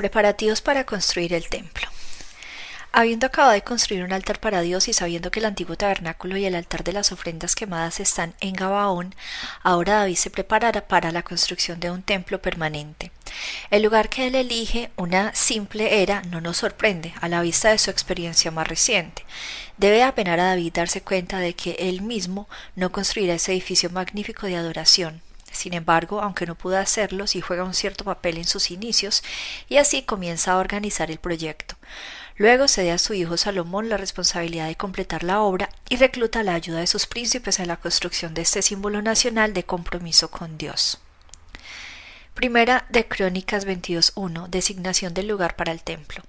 Preparativos para construir el templo. Habiendo acabado de construir un altar para Dios y sabiendo que el antiguo tabernáculo y el altar de las ofrendas quemadas están en Gabaón, ahora David se preparará para la construcción de un templo permanente. El lugar que él elige, una simple era, no nos sorprende a la vista de su experiencia más reciente. Debe apenar a David darse cuenta de que él mismo no construirá ese edificio magnífico de adoración, sin embargo, aunque no pudo hacerlo, sí juega un cierto papel en sus inicios y así comienza a organizar el proyecto. Luego cede a su hijo Salomón la responsabilidad de completar la obra y recluta la ayuda de sus príncipes en la construcción de este símbolo nacional de compromiso con Dios. Primera de Crónicas 22.1 Designación del lugar para el templo.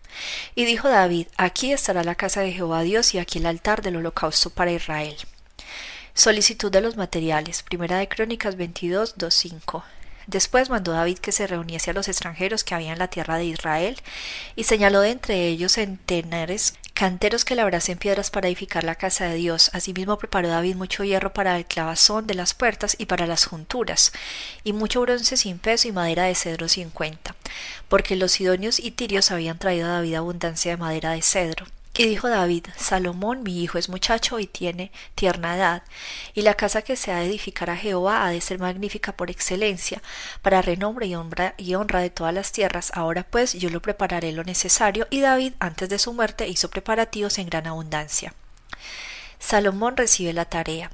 Y dijo David, aquí estará la casa de Jehová Dios y aquí el altar del holocausto para Israel. Solicitud de los materiales. Primera de Crónicas 22, Después mandó David que se reuniese a los extranjeros que había en la tierra de Israel, y señaló de entre ellos centenares canteros que labrasen piedras para edificar la casa de Dios. Asimismo preparó David mucho hierro para el clavazón de las puertas y para las junturas, y mucho bronce sin peso y madera de cedro sin cuenta, porque los sidonios y tirios habían traído a David abundancia de madera de cedro. Y dijo David, Salomón, mi hijo es muchacho y tiene tierna edad, y la casa que se ha de edificar a Jehová ha de ser magnífica por excelencia, para renombre y honra, y honra de todas las tierras. Ahora pues yo lo prepararé lo necesario, y David antes de su muerte hizo preparativos en gran abundancia. Salomón recibe la tarea.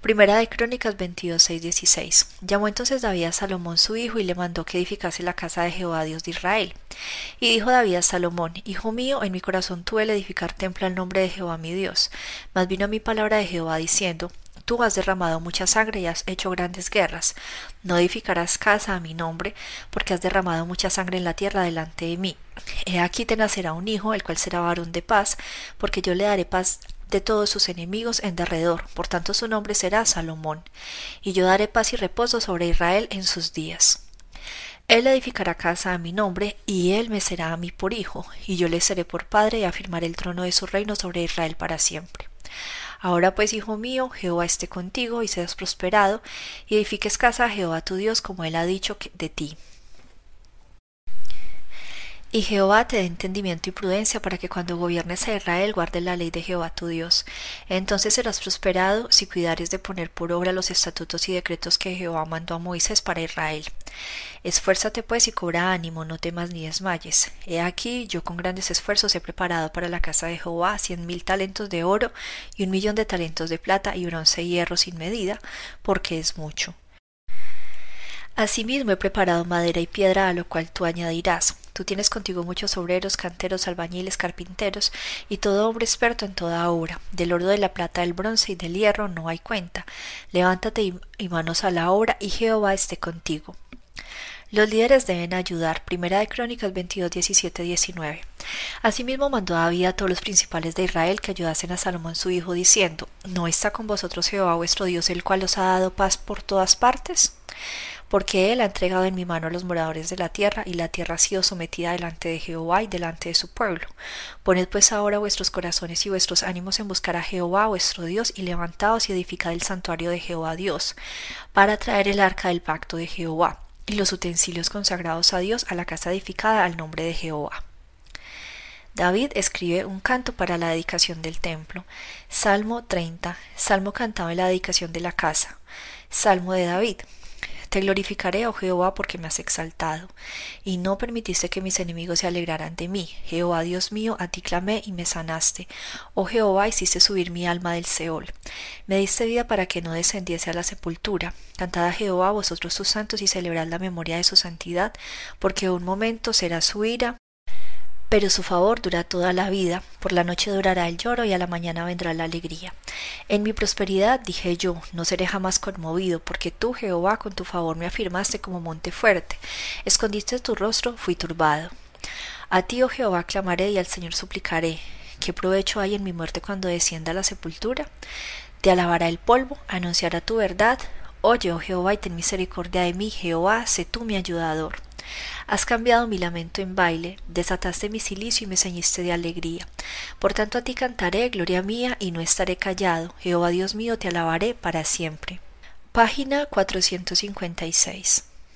Primera de Crónicas 22, 16. Llamó entonces David a Salomón su hijo y le mandó que edificase la casa de Jehová Dios de Israel. Y dijo David a Salomón, Hijo mío, en mi corazón tuve el edificar templo al nombre de Jehová mi Dios. Mas vino mi palabra de Jehová diciendo, Tú has derramado mucha sangre y has hecho grandes guerras. No edificarás casa a mi nombre, porque has derramado mucha sangre en la tierra delante de mí. He aquí te nacerá un hijo, el cual será varón de paz, porque yo le daré paz de todos sus enemigos en derredor, por tanto su nombre será Salomón, y yo daré paz y reposo sobre Israel en sus días. Él edificará casa a mi nombre, y él me será a mí por hijo, y yo le seré por padre, y afirmaré el trono de su reino sobre Israel para siempre. Ahora pues, hijo mío, Jehová esté contigo, y seas prosperado, y edifiques casa a Jehová tu Dios, como él ha dicho de ti. Y Jehová te dé entendimiento y prudencia para que cuando gobiernes a Israel guardes la ley de Jehová tu Dios. Entonces serás prosperado si cuidares de poner por obra los estatutos y decretos que Jehová mandó a Moisés para Israel. Esfuérzate pues y cobra ánimo, no temas ni desmayes. He aquí, yo con grandes esfuerzos he preparado para la casa de Jehová cien mil talentos de oro y un millón de talentos de plata y bronce y hierro sin medida, porque es mucho. Asimismo he preparado madera y piedra a lo cual tú añadirás. Tú tienes contigo muchos obreros, canteros, albañiles, carpinteros y todo hombre experto en toda obra. Del oro, de la plata, del bronce y del hierro no hay cuenta. Levántate y, manos a la obra y Jehová esté contigo. Los líderes deben ayudar. Primera de Crónicas 22, 17, 19. Asimismo mandó David a todos los principales de Israel que ayudasen a Salomón su hijo, diciendo, ¿No está con vosotros Jehová vuestro Dios, el cual os ha dado paz por todas partes? Porque él ha entregado en mi mano a los moradores de la tierra, y la tierra ha sido sometida delante de Jehová y delante de su pueblo. Poned pues ahora vuestros corazones y vuestros ánimos en buscar a Jehová vuestro Dios, y levantaos y edificad el santuario de Jehová Dios, para traer el arca del pacto de Jehová, y los utensilios consagrados a Dios a la casa edificada al nombre de Jehová. David escribe un canto para la dedicación del templo. Salmo 30. Salmo cantado en la dedicación de la casa. Salmo de David. Te glorificaré, oh Jehová, porque me has exaltado, y no permitiste que mis enemigos se alegraran de mí. Jehová Dios mío, a ti clamé y me sanaste. Oh Jehová, hiciste subir mi alma del Seol. Me diste vida para que no descendiese a la sepultura. Cantad a Jehová vosotros sus santos y celebrad la memoria de su santidad, porque un momento será su ira, pero su favor dura toda la vida, por la noche durará el lloro y a la mañana vendrá la alegría. En mi prosperidad dije yo, no seré jamás conmovido, porque tú, Jehová, con tu favor me afirmaste como monte fuerte, escondiste tu rostro, fui turbado. A ti, oh Jehová, clamaré y al Señor suplicaré. ¿Qué provecho hay en mi muerte cuando descienda a la sepultura? Te alabará el polvo, anunciará tu verdad. Oye, oh Jehová, y ten misericordia de mí, Jehová, sé tú mi ayudador. Has cambiado mi lamento en baile, desataste mi silicio y me ceñiste de alegría. Por tanto a ti cantaré, gloria mía, y no estaré callado. Jehová Dios mío, te alabaré para siempre. Página 456.